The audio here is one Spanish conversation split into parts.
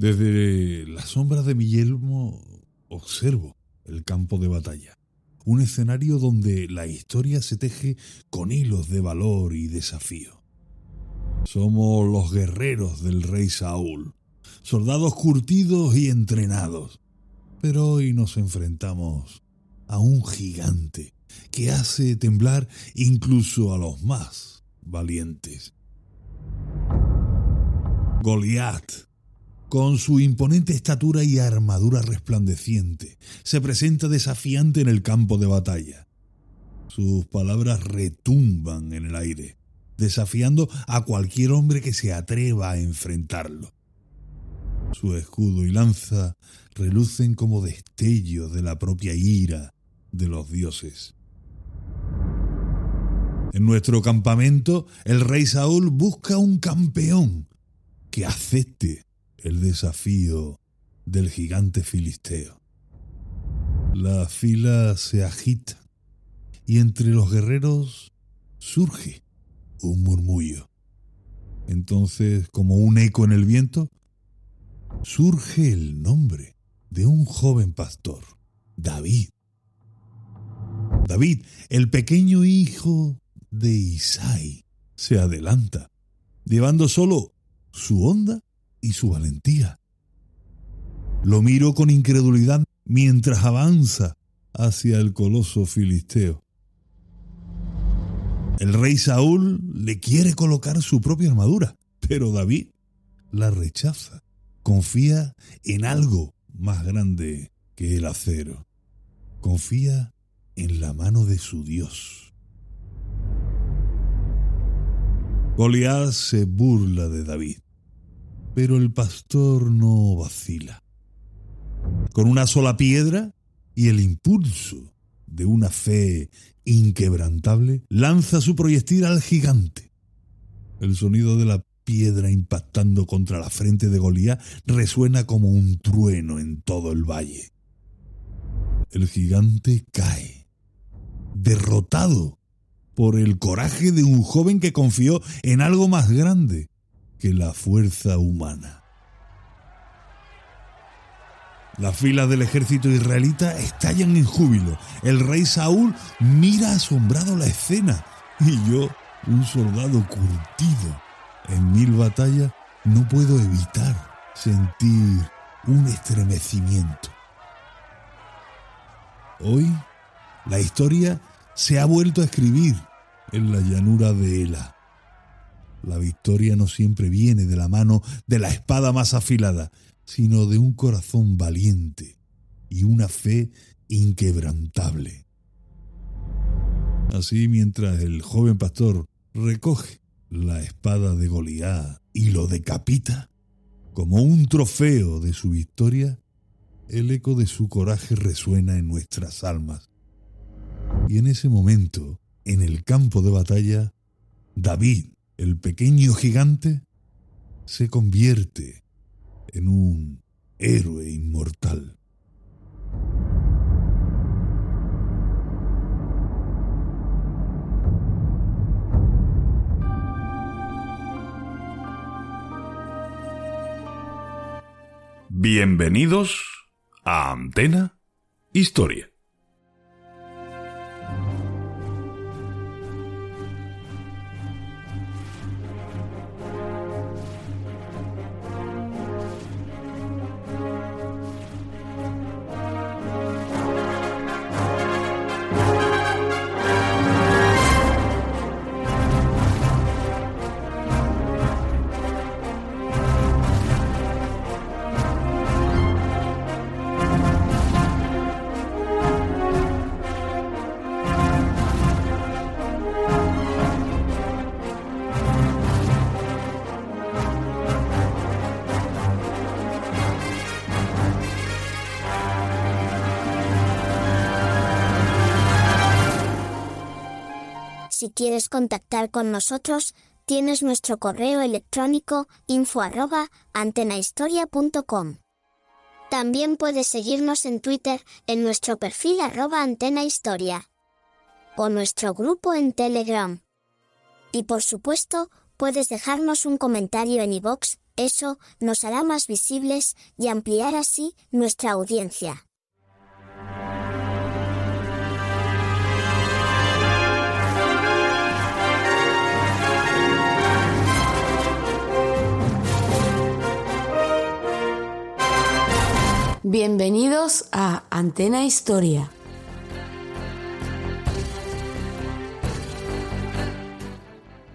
Desde la sombra de mi observo el campo de batalla, un escenario donde la historia se teje con hilos de valor y desafío. Somos los guerreros del rey Saúl, soldados curtidos y entrenados, pero hoy nos enfrentamos a un gigante que hace temblar incluso a los más valientes. Goliat, con su imponente estatura y armadura resplandeciente, se presenta desafiante en el campo de batalla. Sus palabras retumban en el aire, desafiando a cualquier hombre que se atreva a enfrentarlo. Su escudo y lanza relucen como destellos de la propia ira de los dioses. En nuestro campamento, el rey Saúl busca un campeón que acepte el desafío del gigante filisteo. La fila se agita y entre los guerreros surge un murmullo. Entonces, como un eco en el viento, surge el nombre de un joven pastor, David. David, el pequeño hijo de Isai, se adelanta, llevando solo su onda y su valentía. Lo miro con incredulidad mientras avanza hacia el coloso filisteo. El rey Saúl le quiere colocar su propia armadura, pero David la rechaza. Confía en algo más grande que el acero. Confía en la mano de su Dios. Goliat se burla de David, pero el pastor no vacila. Con una sola piedra y el impulso de una fe inquebrantable, lanza su proyectil al gigante. El sonido de la piedra impactando contra la frente de Goliat resuena como un trueno en todo el valle. El gigante cae, derrotado por el coraje de un joven que confió en algo más grande que la fuerza humana. Las filas del ejército israelita estallan en júbilo. El rey Saúl mira asombrado la escena y yo, un soldado curtido en mil batallas, no puedo evitar sentir un estremecimiento. Hoy la historia se ha vuelto a escribir en la llanura de Ela. La victoria no siempre viene de la mano de la espada más afilada, sino de un corazón valiente y una fe inquebrantable. Así mientras el joven pastor recoge la espada de Goliat y lo decapita, como un trofeo de su victoria, el eco de su coraje resuena en nuestras almas. Y en ese momento, en el campo de batalla, David, el pequeño gigante, se convierte en un héroe inmortal. Bienvenidos a Antena Historia. Si quieres contactar con nosotros, tienes nuestro correo electrónico info arroba antenahistoria.com. También puedes seguirnos en Twitter en nuestro perfil arroba antenahistoria o nuestro grupo en Telegram. Y por supuesto, puedes dejarnos un comentario en iVoox Eso nos hará más visibles y ampliar así nuestra audiencia. Bienvenidos a Antena Historia.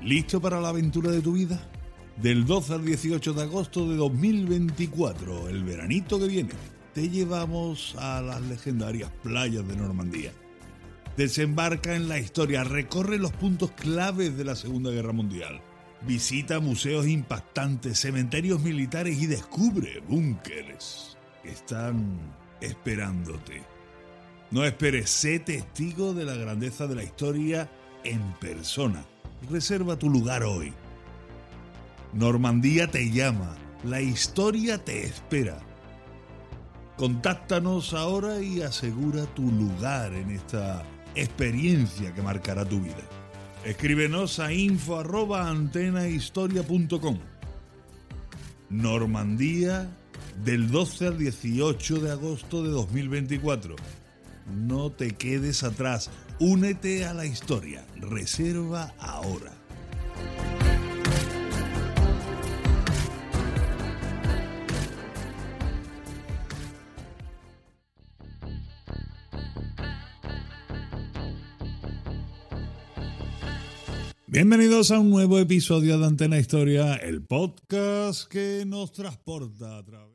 ¿Listo para la aventura de tu vida? Del 12 al 18 de agosto de 2024, el veranito que viene, te llevamos a las legendarias playas de Normandía. Desembarca en la historia, recorre los puntos claves de la Segunda Guerra Mundial. Visita museos impactantes, cementerios militares y descubre búnkeres están esperándote. No esperes, sé testigo de la grandeza de la historia en persona Reserva tu lugar hoy. Normandía te llama, la historia te espera. Contáctanos ahora y asegura tu lugar en esta experiencia que marcará tu vida. Escríbenos a info Normandía del 12 al 18 de agosto de 2024. No te quedes atrás. Únete a la historia. Reserva ahora. Bienvenidos a un nuevo episodio de Antena Historia, el podcast que nos transporta a través.